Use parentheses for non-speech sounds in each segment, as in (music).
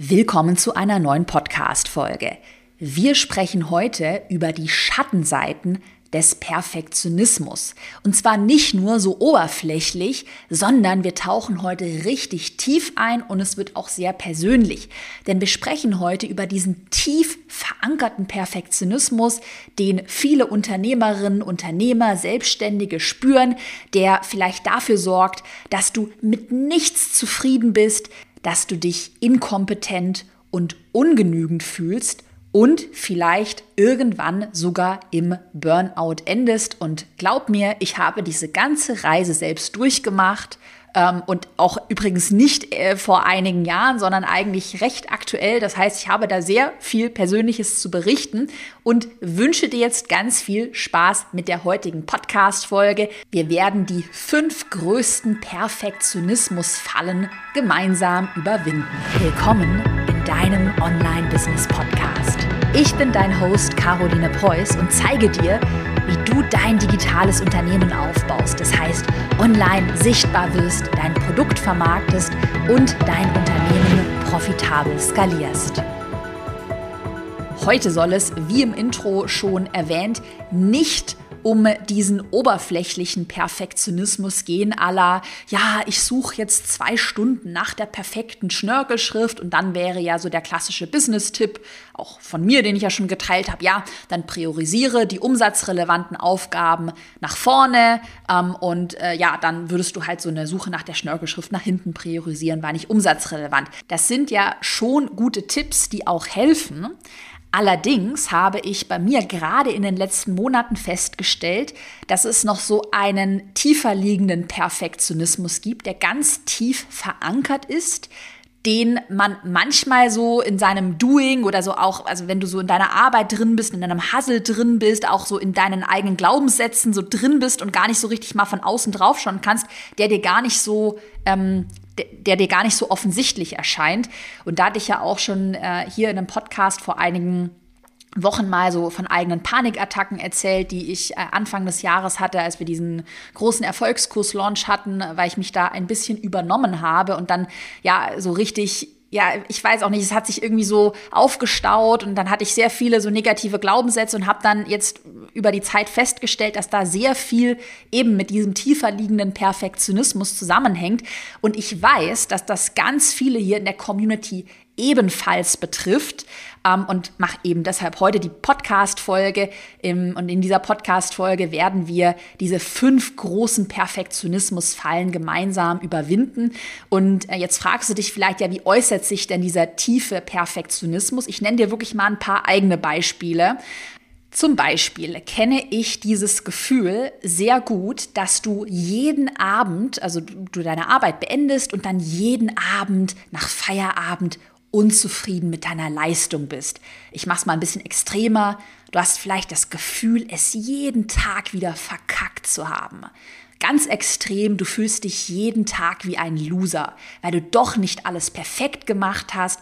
Willkommen zu einer neuen Podcast-Folge. Wir sprechen heute über die Schattenseiten des Perfektionismus. Und zwar nicht nur so oberflächlich, sondern wir tauchen heute richtig tief ein und es wird auch sehr persönlich. Denn wir sprechen heute über diesen tief verankerten Perfektionismus, den viele Unternehmerinnen, Unternehmer, Selbstständige spüren, der vielleicht dafür sorgt, dass du mit nichts zufrieden bist, dass du dich inkompetent und ungenügend fühlst und vielleicht irgendwann sogar im Burnout endest. Und glaub mir, ich habe diese ganze Reise selbst durchgemacht ähm, und auch übrigens nicht äh, vor einigen Jahren, sondern eigentlich recht aktuell. Das heißt, ich habe da sehr viel Persönliches zu berichten und wünsche dir jetzt ganz viel Spaß mit der heutigen Podcast-Folge. Wir werden die fünf größten Perfektionismusfallen gemeinsam überwinden. Willkommen in deinem Online-Business-Podcast. Ich bin dein Host Caroline Preuß und zeige dir, wie du dein digitales Unternehmen aufbaust. Das heißt, online sichtbar wirst, dein Produkt vermarktest und dein Unternehmen profitabel skalierst. Heute soll es, wie im Intro schon erwähnt, nicht diesen oberflächlichen Perfektionismus gehen, aller, ja, ich suche jetzt zwei Stunden nach der perfekten Schnörkelschrift und dann wäre ja so der klassische Business-Tipp, auch von mir, den ich ja schon geteilt habe, ja, dann priorisiere die umsatzrelevanten Aufgaben nach vorne ähm, und äh, ja, dann würdest du halt so eine Suche nach der Schnörkelschrift nach hinten priorisieren, war nicht umsatzrelevant. Das sind ja schon gute Tipps, die auch helfen. Allerdings habe ich bei mir gerade in den letzten Monaten festgestellt, dass es noch so einen tiefer liegenden Perfektionismus gibt, der ganz tief verankert ist, den man manchmal so in seinem Doing oder so auch, also wenn du so in deiner Arbeit drin bist, in deinem Hustle drin bist, auch so in deinen eigenen Glaubenssätzen so drin bist und gar nicht so richtig mal von außen drauf schauen kannst, der dir gar nicht so ähm, der dir gar nicht so offensichtlich erscheint. Und da hatte ich ja auch schon äh, hier in einem Podcast vor einigen Wochen mal so von eigenen Panikattacken erzählt, die ich äh, Anfang des Jahres hatte, als wir diesen großen Erfolgskurs-Launch hatten, weil ich mich da ein bisschen übernommen habe und dann ja so richtig ja, ich weiß auch nicht, es hat sich irgendwie so aufgestaut und dann hatte ich sehr viele so negative Glaubenssätze und habe dann jetzt über die Zeit festgestellt, dass da sehr viel eben mit diesem tiefer liegenden Perfektionismus zusammenhängt. Und ich weiß, dass das ganz viele hier in der Community ebenfalls betrifft ähm, und mache eben deshalb heute die Podcast-Folge. und in dieser Podcast-Folge werden wir diese fünf großen Perfektionismusfallen gemeinsam überwinden. Und äh, jetzt fragst du dich vielleicht, ja, wie äußert sich denn dieser tiefe Perfektionismus? Ich nenne dir wirklich mal ein paar eigene Beispiele. Zum Beispiel kenne ich dieses Gefühl sehr gut, dass du jeden Abend, also du deine Arbeit beendest und dann jeden Abend nach Feierabend unzufrieden mit deiner Leistung bist. Ich mache es mal ein bisschen extremer. Du hast vielleicht das Gefühl, es jeden Tag wieder verkackt zu haben. Ganz extrem, du fühlst dich jeden Tag wie ein Loser, weil du doch nicht alles perfekt gemacht hast,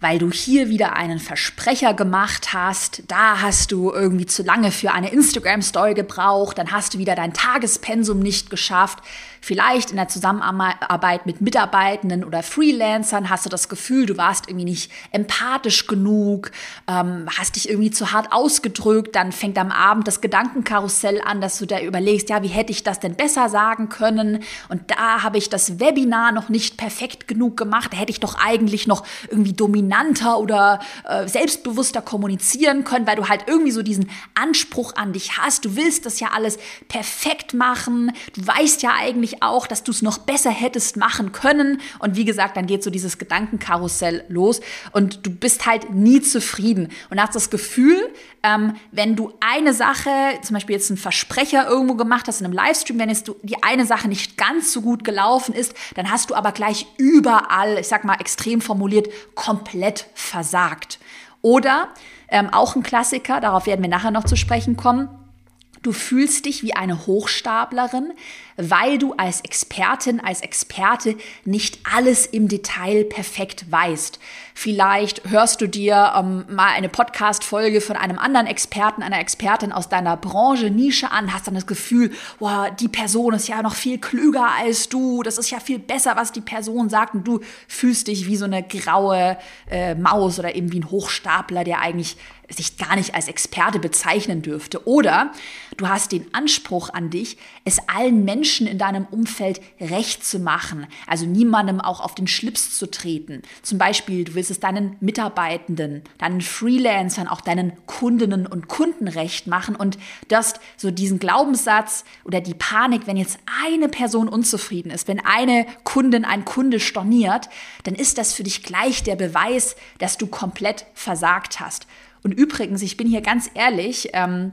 weil du hier wieder einen Versprecher gemacht hast, da hast du irgendwie zu lange für eine Instagram-Story gebraucht, dann hast du wieder dein Tagespensum nicht geschafft, Vielleicht in der Zusammenarbeit mit Mitarbeitenden oder Freelancern hast du das Gefühl, du warst irgendwie nicht empathisch genug, ähm, hast dich irgendwie zu hart ausgedrückt, dann fängt am Abend das Gedankenkarussell an, dass du da überlegst, ja, wie hätte ich das denn besser sagen können? Und da habe ich das Webinar noch nicht perfekt genug gemacht, da hätte ich doch eigentlich noch irgendwie dominanter oder äh, selbstbewusster kommunizieren können, weil du halt irgendwie so diesen Anspruch an dich hast. Du willst das ja alles perfekt machen, du weißt ja eigentlich, eigentlich auch, dass du es noch besser hättest machen können. Und wie gesagt, dann geht so dieses Gedankenkarussell los und du bist halt nie zufrieden und hast das Gefühl, ähm, wenn du eine Sache, zum Beispiel jetzt einen Versprecher irgendwo gemacht hast in einem Livestream, wenn jetzt du die eine Sache nicht ganz so gut gelaufen ist, dann hast du aber gleich überall, ich sag mal extrem formuliert, komplett versagt. Oder ähm, auch ein Klassiker, darauf werden wir nachher noch zu sprechen kommen Du fühlst dich wie eine Hochstaplerin, weil du als Expertin, als Experte nicht alles im Detail perfekt weißt. Vielleicht hörst du dir ähm, mal eine Podcast-Folge von einem anderen Experten, einer Expertin aus deiner Branche, Nische an, hast dann das Gefühl, wow, die Person ist ja noch viel klüger als du, das ist ja viel besser, was die Person sagt und du fühlst dich wie so eine graue äh, Maus oder eben wie ein Hochstapler, der eigentlich sich gar nicht als Experte bezeichnen dürfte. Oder du hast den Anspruch an dich, es allen Menschen in deinem Umfeld recht zu machen, also niemandem auch auf den Schlips zu treten. Zum Beispiel, du willst es deinen Mitarbeitenden, deinen Freelancern, auch deinen Kundinnen und Kunden recht machen und du hast so diesen Glaubenssatz oder die Panik, wenn jetzt eine Person unzufrieden ist, wenn eine Kundin, ein Kunde storniert, dann ist das für dich gleich der Beweis, dass du komplett versagt hast. Und übrigens, ich bin hier ganz ehrlich, ähm,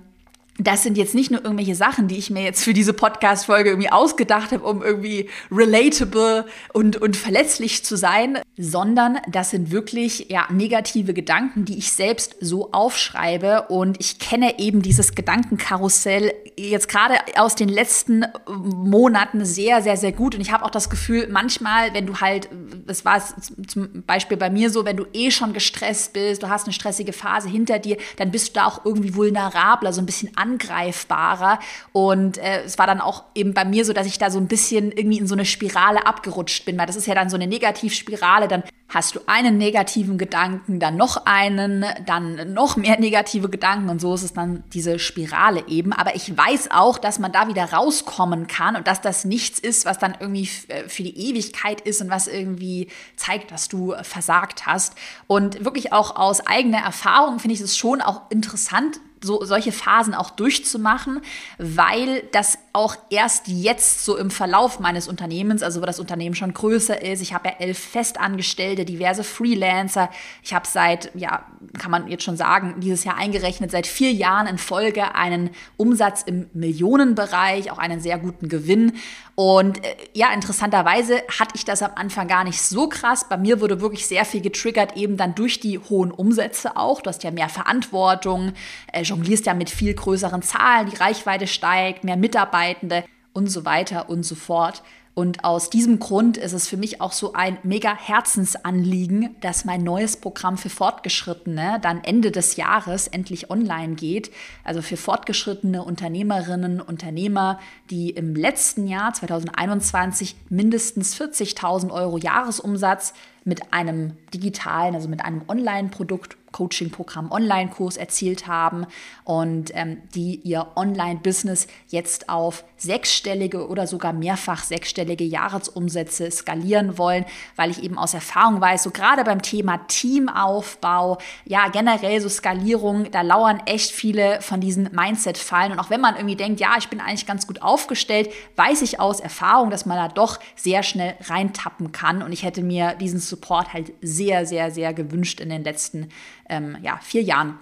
das sind jetzt nicht nur irgendwelche Sachen, die ich mir jetzt für diese Podcast-Folge irgendwie ausgedacht habe, um irgendwie relatable und, und verletzlich zu sein, sondern das sind wirklich ja, negative Gedanken, die ich selbst so aufschreibe. Und ich kenne eben dieses Gedankenkarussell jetzt gerade aus den letzten Monaten sehr, sehr, sehr gut. Und ich habe auch das Gefühl, manchmal, wenn du halt, das war zum Beispiel bei mir so, wenn du eh schon gestresst bist, du hast eine stressige Phase hinter dir, dann bist du da auch irgendwie vulnerabler, so ein bisschen angreifbarer. Und äh, es war dann auch eben bei mir so, dass ich da so ein bisschen irgendwie in so eine Spirale abgerutscht bin, weil das ist ja dann so eine Negativspirale. Dann hast du einen negativen Gedanken, dann noch einen, dann noch mehr negative Gedanken und so ist es dann diese Spirale eben. Aber ich weiß auch, dass man da wieder rauskommen kann und dass das nichts ist, was dann irgendwie äh, für die Ewigkeit ist und was irgendwie zeigt, dass du versagt hast. Und wirklich auch aus eigener Erfahrung finde ich es schon auch interessant, so, solche Phasen auch durchzumachen, weil das auch erst jetzt so im Verlauf meines Unternehmens, also wo das Unternehmen schon größer ist, ich habe ja elf Festangestellte, diverse Freelancer, ich habe seit, ja, kann man jetzt schon sagen, dieses Jahr eingerechnet, seit vier Jahren in Folge einen Umsatz im Millionenbereich, auch einen sehr guten Gewinn und äh, ja, interessanterweise hatte ich das am Anfang gar nicht so krass. Bei mir wurde wirklich sehr viel getriggert, eben dann durch die hohen Umsätze auch. Du hast ja mehr Verantwortung, äh, jonglierst ja mit viel größeren Zahlen, die Reichweite steigt, mehr Mitarbeitende und so weiter und so fort. Und aus diesem Grund ist es für mich auch so ein mega Herzensanliegen, dass mein neues Programm für Fortgeschrittene dann Ende des Jahres endlich online geht. Also für fortgeschrittene Unternehmerinnen, Unternehmer, die im letzten Jahr 2021 mindestens 40.000 Euro Jahresumsatz mit einem digitalen, also mit einem Online-Produkt Coaching-Programm, Online-Kurs erzielt haben und ähm, die ihr Online-Business jetzt auf sechsstellige oder sogar mehrfach sechsstellige Jahresumsätze skalieren wollen, weil ich eben aus Erfahrung weiß, so gerade beim Thema Teamaufbau, ja generell so Skalierung, da lauern echt viele von diesen Mindset-Fallen und auch wenn man irgendwie denkt, ja, ich bin eigentlich ganz gut aufgestellt, weiß ich aus Erfahrung, dass man da doch sehr schnell reintappen kann. Und ich hätte mir diesen Support halt sehr, sehr, sehr gewünscht in den letzten ähm, ja, vier Jahren.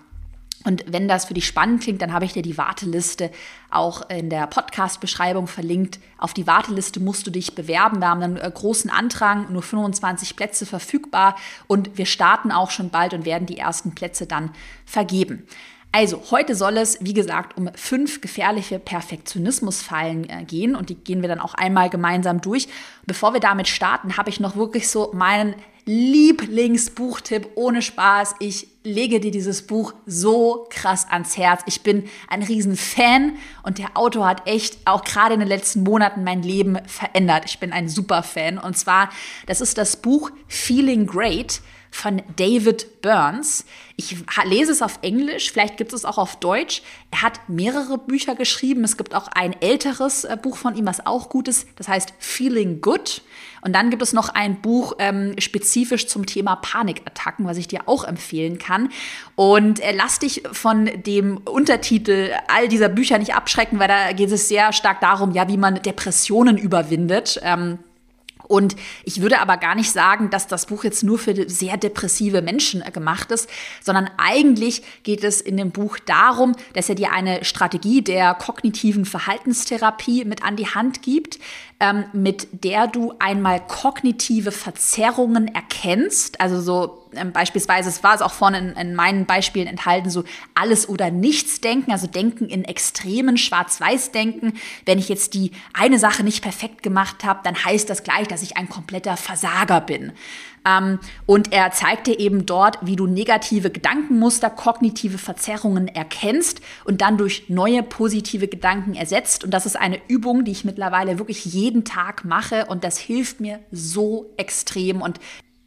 Und wenn das für dich spannend klingt, dann habe ich dir die Warteliste auch in der Podcast-Beschreibung verlinkt. Auf die Warteliste musst du dich bewerben. Wir haben einen äh, großen Antrag, nur 25 Plätze verfügbar und wir starten auch schon bald und werden die ersten Plätze dann vergeben. Also, heute soll es, wie gesagt, um fünf gefährliche Perfektionismusfallen äh, gehen und die gehen wir dann auch einmal gemeinsam durch. Bevor wir damit starten, habe ich noch wirklich so meinen Lieblingsbuchtipp ohne Spaß. Ich lege dir dieses Buch so krass ans Herz. Ich bin ein Riesenfan und der Autor hat echt auch gerade in den letzten Monaten mein Leben verändert. Ich bin ein super Fan und zwar, das ist das Buch Feeling Great von David Burns. Ich lese es auf Englisch, vielleicht gibt es auch auf Deutsch. Er hat mehrere Bücher geschrieben. Es gibt auch ein älteres äh, Buch von ihm, was auch gut ist. Das heißt Feeling Good. Und dann gibt es noch ein Buch ähm, spezifisch zum Thema Panikattacken, was ich dir auch empfehlen kann. Und äh, lass dich von dem Untertitel all dieser Bücher nicht abschrecken, weil da geht es sehr stark darum, ja, wie man Depressionen überwindet. Ähm, und ich würde aber gar nicht sagen, dass das Buch jetzt nur für sehr depressive Menschen äh, gemacht ist, sondern eigentlich geht es in dem Buch darum, dass er dir eine Strategie der kognitiven Verhaltenstherapie mit an die Hand gibt, ähm, mit der du einmal kognitive Verzerrungen erkennst. Also so ähm, beispielsweise, es war es auch vorne in, in, meinen Beispielen enthalten, so alles oder nichts denken, also denken in extremen Schwarz-Weiß-Denken. Wenn ich jetzt die eine Sache nicht perfekt gemacht habe, dann heißt das gleich, dass ich ein kompletter Versager bin. Ähm, und er zeigt dir eben dort, wie du negative Gedankenmuster, kognitive Verzerrungen erkennst und dann durch neue positive Gedanken ersetzt. Und das ist eine Übung, die ich mittlerweile wirklich jeden Tag mache und das hilft mir so extrem. Und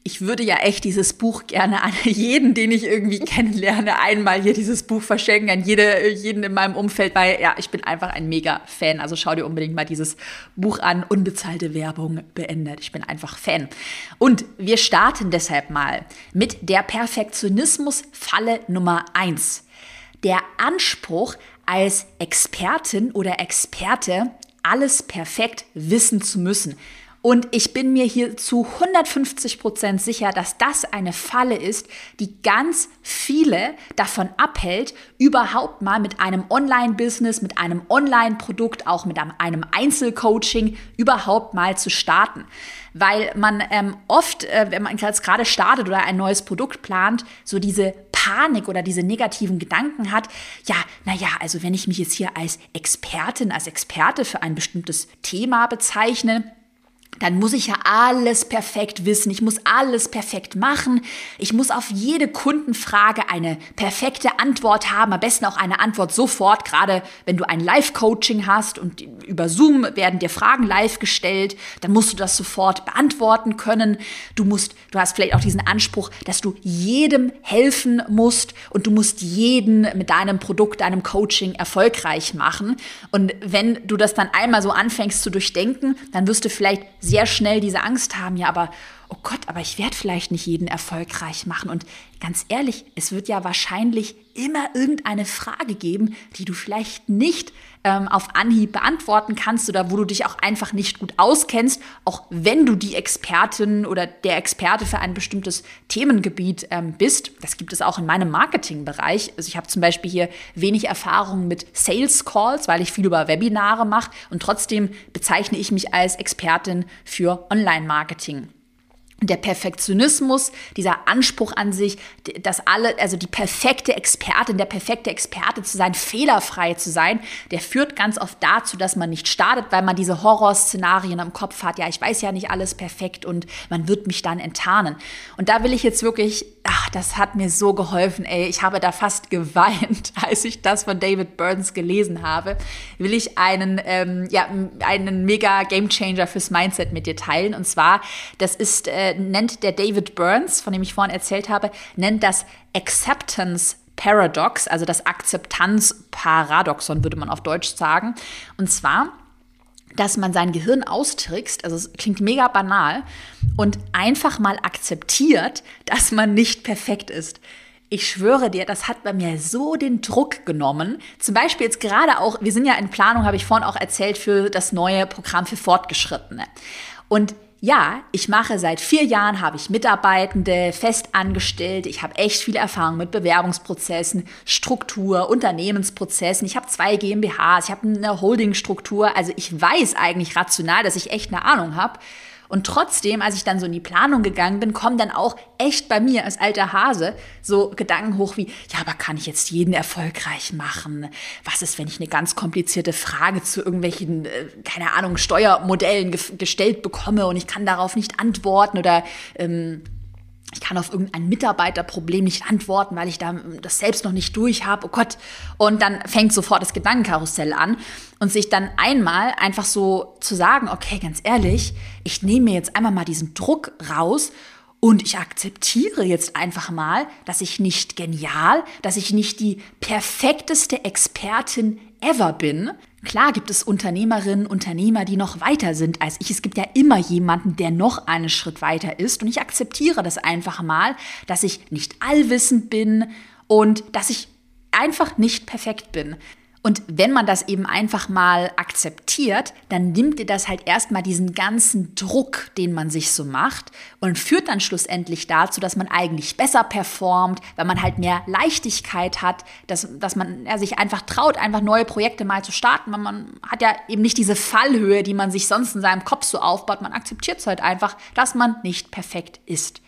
ich würde ja echt dieses Buch gerne an (laughs) jeden, den ich irgendwie kennenlerne, einmal hier dieses Buch verschenken, an jede, jeden in meinem Umfeld, weil ja, ich bin einfach ein mega Fan. Also schau dir unbedingt mal dieses Buch an. Unbezahlte Werbung beendet. Ich bin einfach Fan. Und wir starten deshalb mal mit der Perfektionismus-Falle Nummer eins. Der Anspruch, als Expertin oder Experte alles perfekt wissen zu müssen. Und ich bin mir hier zu 150 Prozent sicher, dass das eine Falle ist, die ganz viele davon abhält, überhaupt mal mit einem Online-Business, mit einem Online-Produkt, auch mit einem Einzelcoaching überhaupt mal zu starten. Weil man ähm, oft, äh, wenn man jetzt gerade startet oder ein neues Produkt plant, so diese Panik oder diese negativen Gedanken hat, ja, naja, also wenn ich mich jetzt hier als Expertin, als Experte für ein bestimmtes Thema bezeichne, dann muss ich ja alles perfekt wissen. Ich muss alles perfekt machen. Ich muss auf jede Kundenfrage eine perfekte Antwort haben. Am besten auch eine Antwort sofort, gerade wenn du ein Live-Coaching hast und über Zoom werden dir Fragen live gestellt, dann musst du das sofort beantworten können. Du musst, du hast vielleicht auch diesen Anspruch, dass du jedem helfen musst und du musst jeden mit deinem Produkt, deinem Coaching erfolgreich machen. Und wenn du das dann einmal so anfängst zu durchdenken, dann wirst du vielleicht sehr schnell diese Angst haben, ja, aber oh Gott, aber ich werde vielleicht nicht jeden erfolgreich machen. Und ganz ehrlich, es wird ja wahrscheinlich immer irgendeine Frage geben, die du vielleicht nicht ähm, auf Anhieb beantworten kannst oder wo du dich auch einfach nicht gut auskennst, auch wenn du die Expertin oder der Experte für ein bestimmtes Themengebiet ähm, bist. Das gibt es auch in meinem Marketingbereich. Also ich habe zum Beispiel hier wenig Erfahrung mit Sales Calls, weil ich viel über Webinare mache und trotzdem bezeichne ich mich als Expertin für Online-Marketing der Perfektionismus, dieser Anspruch an sich, dass alle, also die perfekte Expertin, der perfekte Experte zu sein, fehlerfrei zu sein, der führt ganz oft dazu, dass man nicht startet, weil man diese Horrorszenarien im Kopf hat. Ja, ich weiß ja nicht alles perfekt und man wird mich dann enttarnen. Und da will ich jetzt wirklich, ach, das hat mir so geholfen, ey. Ich habe da fast geweint, (laughs) als ich das von David Burns gelesen habe. Will ich einen, ähm, ja, einen mega Gamechanger fürs Mindset mit dir teilen. Und zwar, das ist, äh, nennt der David Burns, von dem ich vorhin erzählt habe, nennt das Acceptance Paradox, also das Akzeptanzparadoxon, würde man auf Deutsch sagen. Und zwar, dass man sein Gehirn austrickst, also es klingt mega banal, und einfach mal akzeptiert, dass man nicht perfekt ist. Ich schwöre dir, das hat bei mir so den Druck genommen. Zum Beispiel jetzt gerade auch, wir sind ja in Planung, habe ich vorhin auch erzählt, für das neue Programm für Fortgeschrittene. Und ja, ich mache seit vier Jahren, habe ich Mitarbeitende fest angestellt. Ich habe echt viel Erfahrung mit Bewerbungsprozessen, Struktur, Unternehmensprozessen. Ich habe zwei GmbHs, ich habe eine Holdingstruktur. Also ich weiß eigentlich rational, dass ich echt eine Ahnung habe. Und trotzdem, als ich dann so in die Planung gegangen bin, kommen dann auch echt bei mir als alter Hase so Gedanken hoch wie, ja, aber kann ich jetzt jeden erfolgreich machen? Was ist, wenn ich eine ganz komplizierte Frage zu irgendwelchen, äh, keine Ahnung, Steuermodellen ge gestellt bekomme und ich kann darauf nicht antworten oder ähm, ich kann auf irgendein Mitarbeiterproblem nicht antworten, weil ich da das selbst noch nicht durch habe. Oh Gott. Und dann fängt sofort das Gedankenkarussell an und sich dann einmal einfach so zu sagen, okay, ganz ehrlich, ich nehme mir jetzt einmal mal diesen Druck raus und ich akzeptiere jetzt einfach mal, dass ich nicht genial, dass ich nicht die perfekteste Expertin ever bin. Klar gibt es Unternehmerinnen, Unternehmer, die noch weiter sind als ich. Es gibt ja immer jemanden, der noch einen Schritt weiter ist. Und ich akzeptiere das einfach mal, dass ich nicht allwissend bin und dass ich einfach nicht perfekt bin. Und wenn man das eben einfach mal akzeptiert, dann nimmt ihr das halt erstmal diesen ganzen Druck, den man sich so macht und führt dann schlussendlich dazu, dass man eigentlich besser performt, weil man halt mehr Leichtigkeit hat, dass, dass man ja, sich einfach traut, einfach neue Projekte mal zu starten, weil man hat ja eben nicht diese Fallhöhe, die man sich sonst in seinem Kopf so aufbaut. Man akzeptiert es halt einfach, dass man nicht perfekt ist.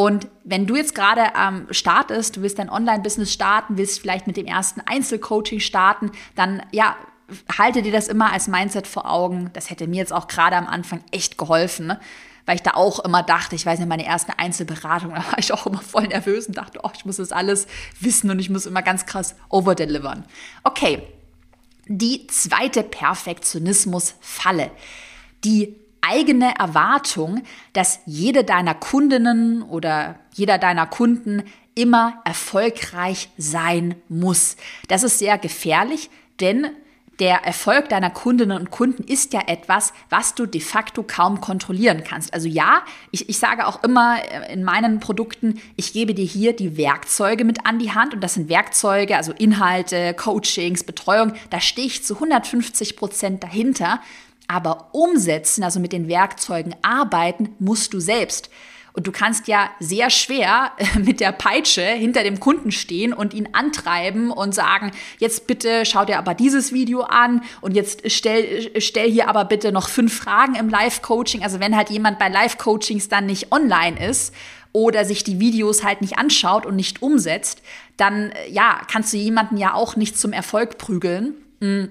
Und wenn du jetzt gerade am ähm, startest, du willst dein Online-Business starten, willst vielleicht mit dem ersten Einzelcoaching starten, dann ja, halte dir das immer als Mindset vor Augen. Das hätte mir jetzt auch gerade am Anfang echt geholfen, ne? weil ich da auch immer dachte, ich weiß nicht, meine erste Einzelberatung, (laughs) da war ich auch immer voll nervös und dachte, oh, ich muss das alles wissen und ich muss immer ganz krass overdelivern. Okay, die zweite Perfektionismus-Falle. Die eigene Erwartung, dass jede deiner Kundinnen oder jeder deiner Kunden immer erfolgreich sein muss. Das ist sehr gefährlich, denn der Erfolg deiner Kundinnen und Kunden ist ja etwas, was du de facto kaum kontrollieren kannst. Also ja, ich, ich sage auch immer äh, in meinen Produkten, ich gebe dir hier die Werkzeuge mit an die Hand und das sind Werkzeuge, also Inhalte, Coachings, Betreuung, da stehe ich zu 150 Prozent dahinter. Aber umsetzen, also mit den Werkzeugen arbeiten, musst du selbst. Und du kannst ja sehr schwer mit der Peitsche hinter dem Kunden stehen und ihn antreiben und sagen, jetzt bitte schau dir aber dieses Video an und jetzt stell, stell hier aber bitte noch fünf Fragen im Live-Coaching. Also wenn halt jemand bei Live-Coachings dann nicht online ist oder sich die Videos halt nicht anschaut und nicht umsetzt, dann ja, kannst du jemanden ja auch nicht zum Erfolg prügeln. Hm.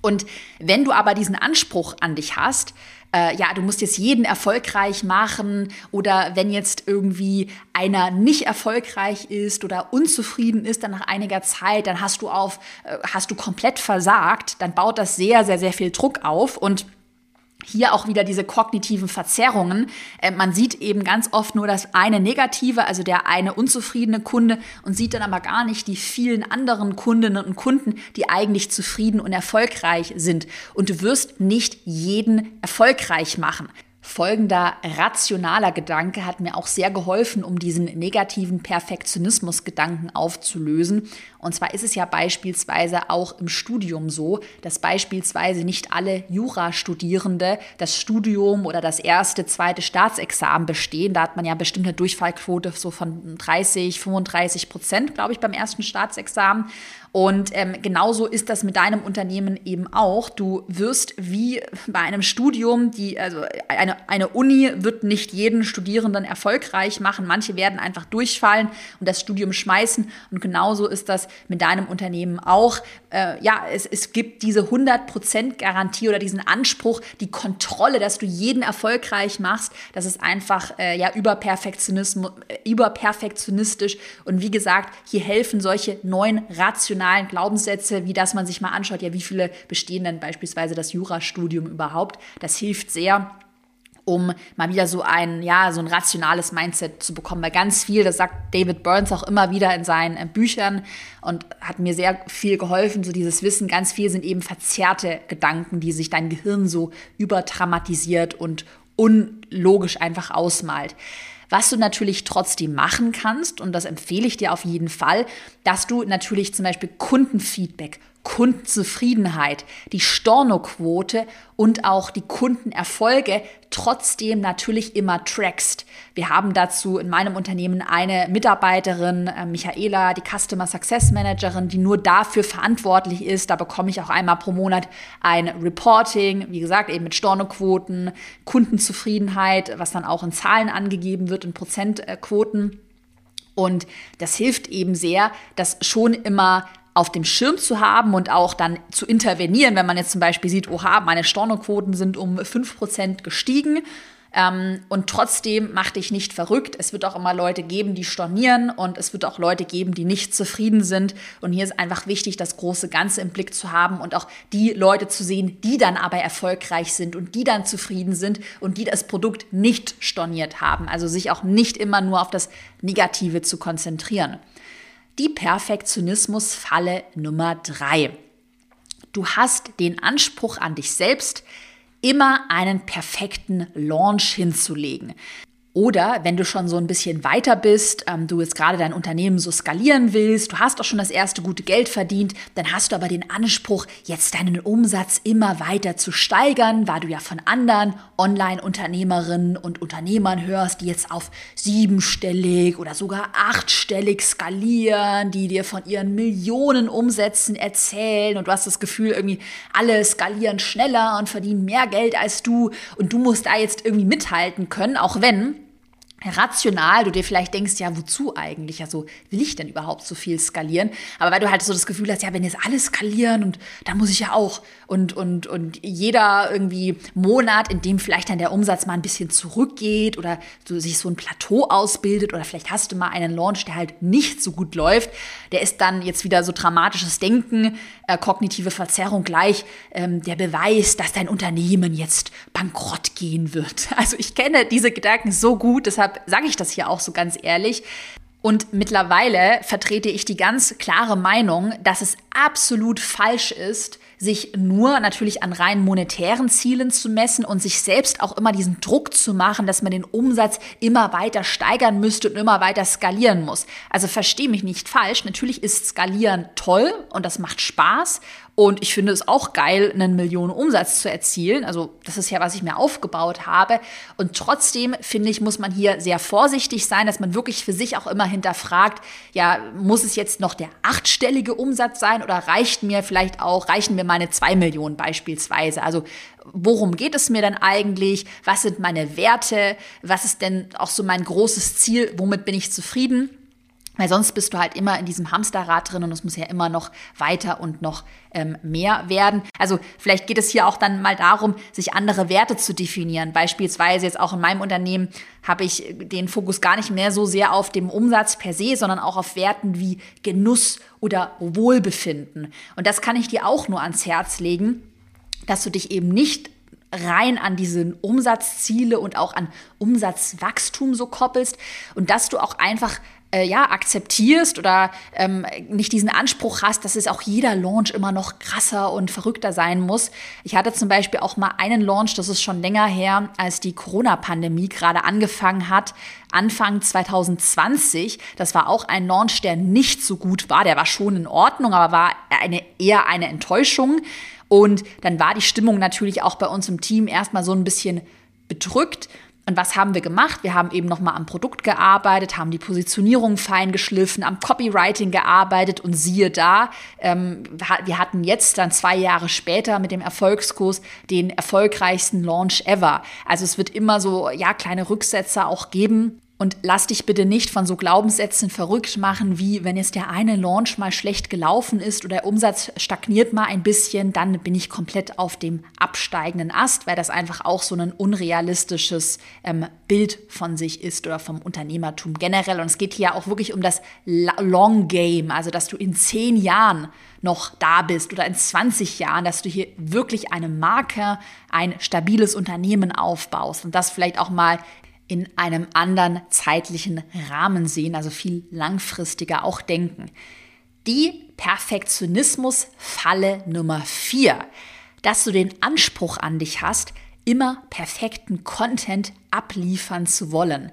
Und wenn du aber diesen Anspruch an dich hast, äh, ja, du musst jetzt jeden erfolgreich machen oder wenn jetzt irgendwie einer nicht erfolgreich ist oder unzufrieden ist dann nach einiger Zeit, dann hast du auf, äh, hast du komplett versagt, dann baut das sehr, sehr, sehr viel Druck auf und hier auch wieder diese kognitiven Verzerrungen. Äh, man sieht eben ganz oft nur das eine Negative, also der eine unzufriedene Kunde und sieht dann aber gar nicht die vielen anderen Kundinnen und Kunden, die eigentlich zufrieden und erfolgreich sind. Und du wirst nicht jeden erfolgreich machen. Folgender rationaler Gedanke hat mir auch sehr geholfen, um diesen negativen Perfektionismus-Gedanken aufzulösen. Und zwar ist es ja beispielsweise auch im Studium so, dass beispielsweise nicht alle Jurastudierende das Studium oder das erste, zweite Staatsexamen bestehen. Da hat man ja bestimmt eine Durchfallquote so von 30, 35 Prozent, glaube ich, beim ersten Staatsexamen. Und ähm, genauso ist das mit deinem Unternehmen eben auch. Du wirst wie bei einem Studium, die, also eine, eine Uni wird nicht jeden Studierenden erfolgreich machen. Manche werden einfach durchfallen und das Studium schmeißen. Und genauso ist das mit deinem Unternehmen auch. Äh, ja, es, es gibt diese 100% Garantie oder diesen Anspruch, die Kontrolle, dass du jeden erfolgreich machst. Das ist einfach äh, ja äh, überperfektionistisch. Und wie gesagt, hier helfen solche neuen rationalen rationalen Glaubenssätze, wie dass man sich mal anschaut, ja, wie viele bestehen denn beispielsweise das Jurastudium überhaupt. Das hilft sehr um mal wieder so ein, ja, so ein rationales Mindset zu bekommen. Weil ganz viel, das sagt David Burns auch immer wieder in seinen äh, Büchern und hat mir sehr viel geholfen, so dieses Wissen, ganz viel sind eben verzerrte Gedanken, die sich dein Gehirn so überdramatisiert und unlogisch einfach ausmalt. Was du natürlich trotzdem machen kannst, und das empfehle ich dir auf jeden Fall, dass du natürlich zum Beispiel Kundenfeedback, Kundenzufriedenheit, die Stornoquote und auch die Kundenerfolge trotzdem natürlich immer trackst. Wir haben dazu in meinem Unternehmen eine Mitarbeiterin, äh, Michaela, die Customer Success Managerin, die nur dafür verantwortlich ist. Da bekomme ich auch einmal pro Monat ein Reporting, wie gesagt, eben mit Stornoquoten, Kundenzufriedenheit, was dann auch in Zahlen angegeben wird, in Prozentquoten. Und das hilft eben sehr, dass schon immer auf dem Schirm zu haben und auch dann zu intervenieren, wenn man jetzt zum Beispiel sieht, oha, meine Stornoquoten sind um 5% gestiegen. Ähm, und trotzdem mach dich nicht verrückt. Es wird auch immer Leute geben, die stornieren und es wird auch Leute geben, die nicht zufrieden sind. Und hier ist einfach wichtig, das große Ganze im Blick zu haben und auch die Leute zu sehen, die dann aber erfolgreich sind und die dann zufrieden sind und die das Produkt nicht storniert haben. Also sich auch nicht immer nur auf das Negative zu konzentrieren. Die Perfektionismusfalle Nummer drei. Du hast den Anspruch an dich selbst, immer einen perfekten Launch hinzulegen. Oder wenn du schon so ein bisschen weiter bist, ähm, du jetzt gerade dein Unternehmen so skalieren willst, du hast auch schon das erste gute Geld verdient, dann hast du aber den Anspruch, jetzt deinen Umsatz immer weiter zu steigern, weil du ja von anderen Online-Unternehmerinnen und Unternehmern hörst, die jetzt auf siebenstellig oder sogar achtstellig skalieren, die dir von ihren Millionen Umsätzen erzählen. Und du hast das Gefühl, irgendwie alle skalieren schneller und verdienen mehr Geld als du. Und du musst da jetzt irgendwie mithalten können, auch wenn rational du dir vielleicht denkst, ja, wozu eigentlich? Also will ich denn überhaupt so viel skalieren? Aber weil du halt so das Gefühl hast, ja, wenn jetzt alle skalieren und da muss ich ja auch und, und, und jeder irgendwie Monat, in dem vielleicht dann der Umsatz mal ein bisschen zurückgeht oder so, sich so ein Plateau ausbildet oder vielleicht hast du mal einen Launch, der halt nicht so gut läuft, der ist dann jetzt wieder so dramatisches Denken, äh, kognitive Verzerrung gleich ähm, der Beweis, dass dein Unternehmen jetzt bankrott gehen wird. (laughs) Also ich kenne diese Gedanken so gut, deshalb deshalb sage ich das hier auch so ganz ehrlich. Und mittlerweile vertrete ich die ganz klare Meinung, dass es absolut falsch ist, sich nur natürlich an rein monetären Zielen zu messen und sich selbst auch immer diesen Druck zu machen, dass man den Umsatz immer weiter steigern müsste und immer weiter skalieren muss. Also verstehe mich nicht falsch, natürlich ist Skalieren toll und das macht Spaß und ich finde es auch geil, einen Millionen Umsatz zu erzielen. Also das ist ja, was ich mir aufgebaut habe. Und trotzdem finde ich, muss man hier sehr vorsichtig sein, dass man wirklich für sich auch immer hinterfragt, ja, muss es jetzt noch der achtstellige Umsatz sein oder reicht mir vielleicht auch, reichen mir meine zwei Millionen beispielsweise? Also worum geht es mir denn eigentlich? Was sind meine Werte? Was ist denn auch so mein großes Ziel? Womit bin ich zufrieden? Weil sonst bist du halt immer in diesem Hamsterrad drin und es muss ja immer noch weiter und noch ähm, mehr werden. Also vielleicht geht es hier auch dann mal darum, sich andere Werte zu definieren. Beispielsweise jetzt auch in meinem Unternehmen habe ich den Fokus gar nicht mehr so sehr auf dem Umsatz per se, sondern auch auf Werten wie Genuss oder Wohlbefinden. Und das kann ich dir auch nur ans Herz legen, dass du dich eben nicht rein an diese Umsatzziele und auch an Umsatzwachstum so koppelst und dass du auch einfach äh, ja, akzeptierst oder ähm, nicht diesen Anspruch hast, dass es auch jeder Launch immer noch krasser und verrückter sein muss. Ich hatte zum Beispiel auch mal einen Launch, das ist schon länger her, als die Corona-Pandemie gerade angefangen hat, Anfang 2020. Das war auch ein Launch, der nicht so gut war. Der war schon in Ordnung, aber war eine, eher eine Enttäuschung. Und dann war die Stimmung natürlich auch bei uns im Team erstmal so ein bisschen bedrückt. Und was haben wir gemacht? Wir haben eben nochmal am Produkt gearbeitet, haben die Positionierung fein geschliffen, am Copywriting gearbeitet und siehe da, ähm, wir hatten jetzt dann zwei Jahre später mit dem Erfolgskurs den erfolgreichsten Launch ever. Also es wird immer so, ja, kleine Rücksetzer auch geben. Und lass dich bitte nicht von so Glaubenssätzen verrückt machen, wie wenn jetzt der eine Launch mal schlecht gelaufen ist oder der Umsatz stagniert mal ein bisschen, dann bin ich komplett auf dem absteigenden Ast, weil das einfach auch so ein unrealistisches ähm, Bild von sich ist oder vom Unternehmertum generell. Und es geht hier auch wirklich um das Long Game, also dass du in zehn Jahren noch da bist oder in 20 Jahren, dass du hier wirklich eine Marke, ein stabiles Unternehmen aufbaust und das vielleicht auch mal in einem anderen zeitlichen Rahmen sehen, also viel langfristiger auch denken. Die Perfektionismus-Falle Nummer vier, dass du den Anspruch an dich hast, immer perfekten Content abliefern zu wollen.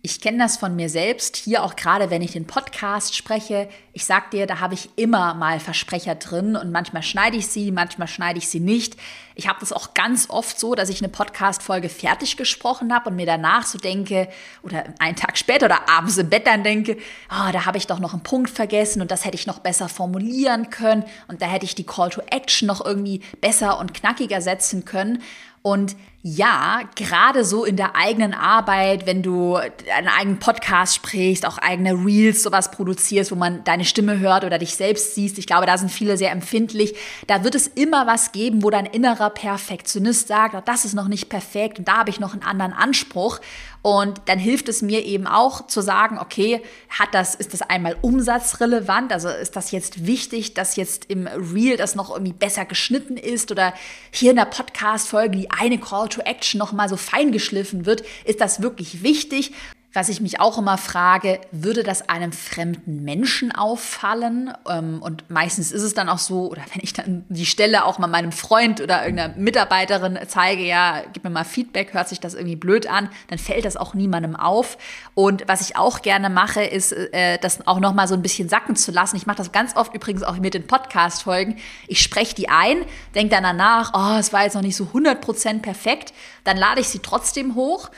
Ich kenne das von mir selbst, hier auch gerade, wenn ich den Podcast spreche. Ich sag dir, da habe ich immer mal Versprecher drin und manchmal schneide ich sie, manchmal schneide ich sie nicht. Ich habe das auch ganz oft so, dass ich eine Podcast-Folge fertig gesprochen habe und mir danach so denke, oder einen Tag später oder abends im Bett dann denke, oh, da habe ich doch noch einen Punkt vergessen und das hätte ich noch besser formulieren können und da hätte ich die Call to Action noch irgendwie besser und knackiger setzen können. Und ja, gerade so in der eigenen Arbeit, wenn du einen eigenen Podcast sprichst, auch eigene Reels, sowas produzierst, wo man deine Stimme hört oder dich selbst siehst, ich glaube, da sind viele sehr empfindlich. Da wird es immer was geben, wo dein innerer Perfektionist sagt, oh, das ist noch nicht perfekt und da habe ich noch einen anderen Anspruch. Und dann hilft es mir eben auch zu sagen, okay, hat das, ist das einmal umsatzrelevant? Also ist das jetzt wichtig, dass jetzt im Reel das noch irgendwie besser geschnitten ist oder hier in der Podcast-Folge die eine Call to Action noch mal so fein geschliffen wird? Ist das wirklich wichtig? Was ich mich auch immer frage, würde das einem fremden Menschen auffallen? Ähm, und meistens ist es dann auch so, oder wenn ich dann die Stelle auch mal meinem Freund oder irgendeiner Mitarbeiterin zeige, ja, gib mir mal Feedback, hört sich das irgendwie blöd an, dann fällt das auch niemandem auf. Und was ich auch gerne mache, ist, äh, das auch noch mal so ein bisschen sacken zu lassen. Ich mache das ganz oft übrigens auch mit den Podcast-Folgen. Ich spreche die ein, denke dann danach, oh, es war jetzt noch nicht so 100% perfekt. Dann lade ich sie trotzdem hoch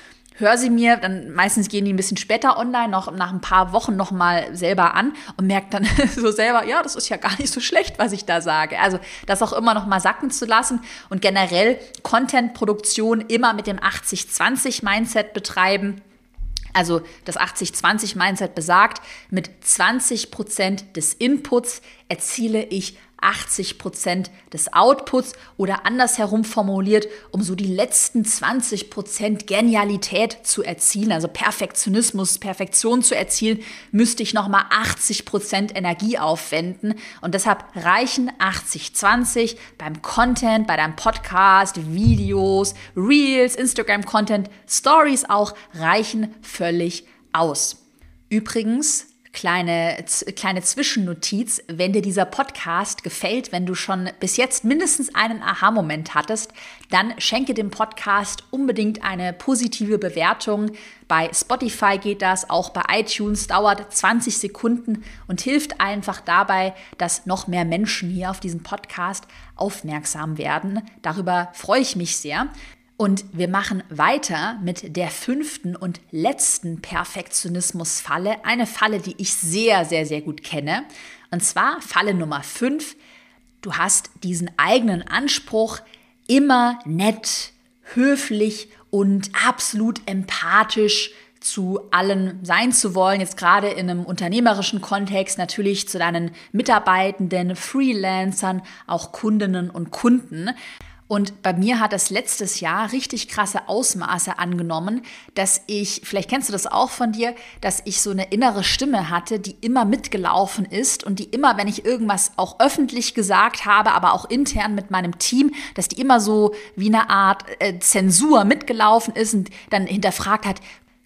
höre sie mir, dann meistens gehen die ein bisschen später online, noch nach ein paar Wochen noch mal selber an und merke dann (laughs) so selber, ja, das ist ja gar nicht so schlecht, was ich da sage. Also das auch immer noch mal sacken zu lassen und generell Content-Produktion immer mit dem 80-20-Mindset betreiben Also das 80-20-Mindset besagt, mit 20 Prozent des Inputs erziele ich 80 Prozent des Outputs oder andersherum formuliert, um so die letzten 20 Prozent Genialität zu erzielen, also Perfektionismus, Perfektion zu erzielen, müsste ich nochmal 80 Prozent Energie aufwenden. Und deshalb reichen 80, 20 beim Content, bei deinem Podcast, Videos, Reels, Instagram-Content, Stories auch, reichen völlig aus. Übrigens, Kleine, kleine Zwischennotiz, wenn dir dieser Podcast gefällt, wenn du schon bis jetzt mindestens einen Aha-Moment hattest, dann schenke dem Podcast unbedingt eine positive Bewertung. Bei Spotify geht das, auch bei iTunes dauert 20 Sekunden und hilft einfach dabei, dass noch mehr Menschen hier auf diesen Podcast aufmerksam werden. Darüber freue ich mich sehr. Und wir machen weiter mit der fünften und letzten Perfektionismus-Falle. Eine Falle, die ich sehr, sehr, sehr gut kenne. Und zwar Falle Nummer fünf. Du hast diesen eigenen Anspruch, immer nett, höflich und absolut empathisch zu allen sein zu wollen, jetzt gerade in einem unternehmerischen Kontext, natürlich zu deinen Mitarbeitenden, Freelancern, auch Kundinnen und Kunden. Und bei mir hat das letztes Jahr richtig krasse Ausmaße angenommen, dass ich, vielleicht kennst du das auch von dir, dass ich so eine innere Stimme hatte, die immer mitgelaufen ist und die immer, wenn ich irgendwas auch öffentlich gesagt habe, aber auch intern mit meinem Team, dass die immer so wie eine Art äh, Zensur mitgelaufen ist und dann hinterfragt hat,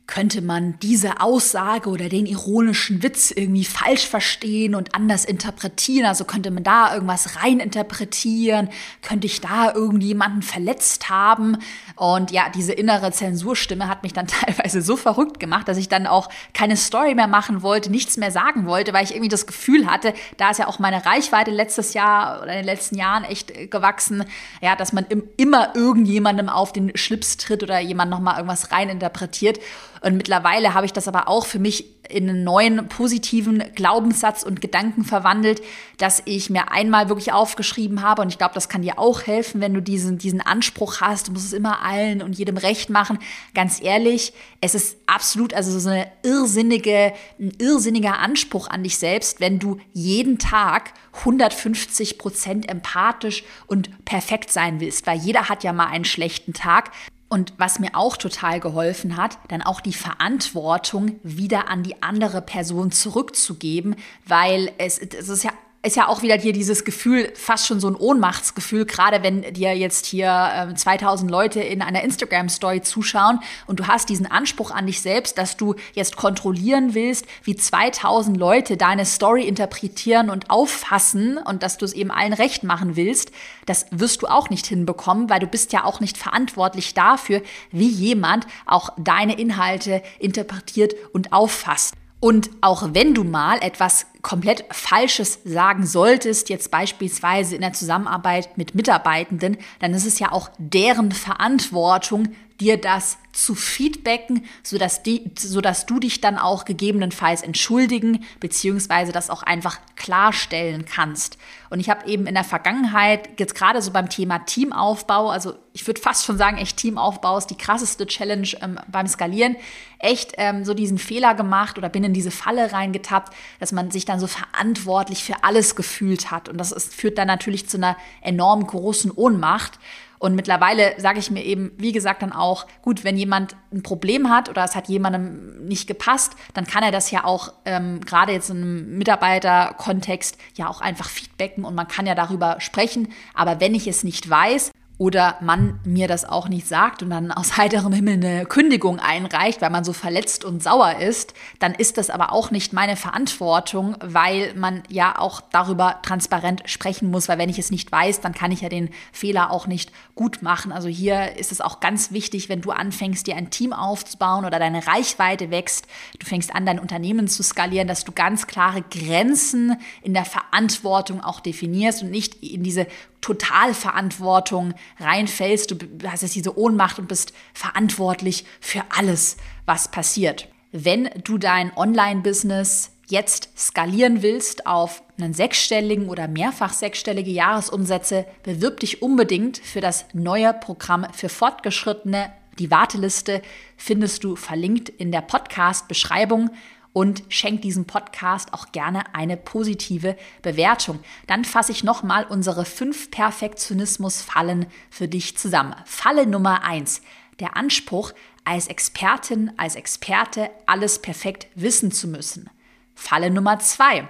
könnte man diese Aussage oder den ironischen Witz irgendwie falsch verstehen und anders interpretieren. Also könnte man da irgendwas reininterpretieren, könnte ich da irgendjemanden verletzt haben. Und ja, diese innere Zensurstimme hat mich dann (laughs) teilweise so verrückt gemacht, dass ich dann auch keine Story mehr machen wollte, nichts mehr sagen wollte, weil ich irgendwie das Gefühl hatte, da ist ja auch meine Reichweite letztes Jahr oder in den letzten Jahren echt gewachsen, ja, dass man immer irgendjemandem auf den Schlips tritt oder jemand nochmal irgendwas reininterpretiert. Und mittlerweile habe ich das aber auch für mich in einen neuen positiven Glaubenssatz und Gedanken verwandelt, dass ich mir einmal wirklich aufgeschrieben habe. Und ich glaube, das kann dir auch helfen, wenn du diesen, diesen Anspruch hast. Du musst es immer allen und jedem recht machen. Ganz ehrlich, es ist absolut, also so eine irrsinnige, ein irrsinniger Anspruch an dich selbst, wenn du jeden Tag 150 Prozent empathisch und perfekt sein willst. Weil jeder hat ja mal einen schlechten Tag. Und was mir auch total geholfen hat, dann auch die Verantwortung wieder an die andere Person zurückzugeben, weil es, es ist ja ist ja auch wieder hier dieses Gefühl, fast schon so ein Ohnmachtsgefühl, gerade wenn dir jetzt hier äh, 2000 Leute in einer Instagram-Story zuschauen und du hast diesen Anspruch an dich selbst, dass du jetzt kontrollieren willst, wie 2000 Leute deine Story interpretieren und auffassen und dass du es eben allen recht machen willst, das wirst du auch nicht hinbekommen, weil du bist ja auch nicht verantwortlich dafür, wie jemand auch deine Inhalte interpretiert und auffasst. Und auch wenn du mal etwas komplett Falsches sagen solltest, jetzt beispielsweise in der Zusammenarbeit mit Mitarbeitenden, dann ist es ja auch deren Verantwortung, dir das zu feedbacken, sodass, die, sodass du dich dann auch gegebenenfalls entschuldigen beziehungsweise das auch einfach klarstellen kannst. Und ich habe eben in der Vergangenheit, jetzt gerade so beim Thema Teamaufbau, also ich würde fast schon sagen, echt Teamaufbau ist die krasseste Challenge ähm, beim Skalieren, echt ähm, so diesen Fehler gemacht oder bin in diese Falle reingetappt, dass man sich dann so verantwortlich für alles gefühlt hat. Und das ist, führt dann natürlich zu einer enorm großen Ohnmacht. Und mittlerweile sage ich mir eben, wie gesagt, dann auch, gut, wenn jemand ein Problem hat oder es hat jemandem nicht gepasst, dann kann er das ja auch ähm, gerade jetzt einem Mitarbeiterkontext ja auch einfach feedbacken und man kann ja darüber sprechen. Aber wenn ich es nicht weiß, oder man mir das auch nicht sagt und dann aus (laughs) heiterem Himmel eine Kündigung einreicht, weil man so verletzt und sauer ist, dann ist das aber auch nicht meine Verantwortung, weil man ja auch darüber transparent sprechen muss, weil wenn ich es nicht weiß, dann kann ich ja den Fehler auch nicht gut machen. Also hier ist es auch ganz wichtig, wenn du anfängst, dir ein Team aufzubauen oder deine Reichweite wächst, du fängst an, dein Unternehmen zu skalieren, dass du ganz klare Grenzen in der Verantwortung auch definierst und nicht in diese Totalverantwortung reinfällst. Du hast jetzt diese Ohnmacht und bist verantwortlich für alles, was passiert. Wenn du dein Online-Business jetzt skalieren willst auf einen sechsstelligen oder mehrfach sechsstellige Jahresumsätze, bewirb dich unbedingt für das neue Programm für Fortgeschrittene Die Warteliste findest du verlinkt in der Podcast-Beschreibung und schenk diesem Podcast auch gerne eine positive Bewertung. Dann fasse ich nochmal unsere fünf Perfektionismus-Fallen für dich zusammen. Falle Nummer eins. Der Anspruch, als Expertin, als Experte alles perfekt wissen zu müssen. Falle Nummer zwei.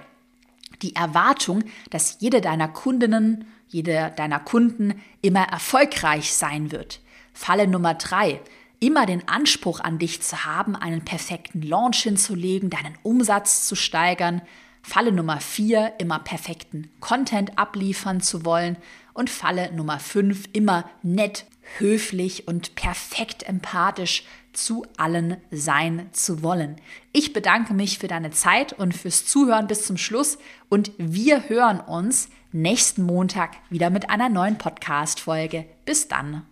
Die Erwartung, dass jede deiner Kundinnen, jede deiner Kunden immer erfolgreich sein wird. Falle Nummer drei immer den Anspruch an dich zu haben, einen perfekten Launch hinzulegen, deinen Umsatz zu steigern. Falle Nummer 4, immer perfekten Content abliefern zu wollen. Und Falle Nummer 5, immer nett, höflich und perfekt empathisch zu allen sein zu wollen. Ich bedanke mich für deine Zeit und fürs Zuhören bis zum Schluss und wir hören uns nächsten Montag wieder mit einer neuen Podcast-Folge. Bis dann.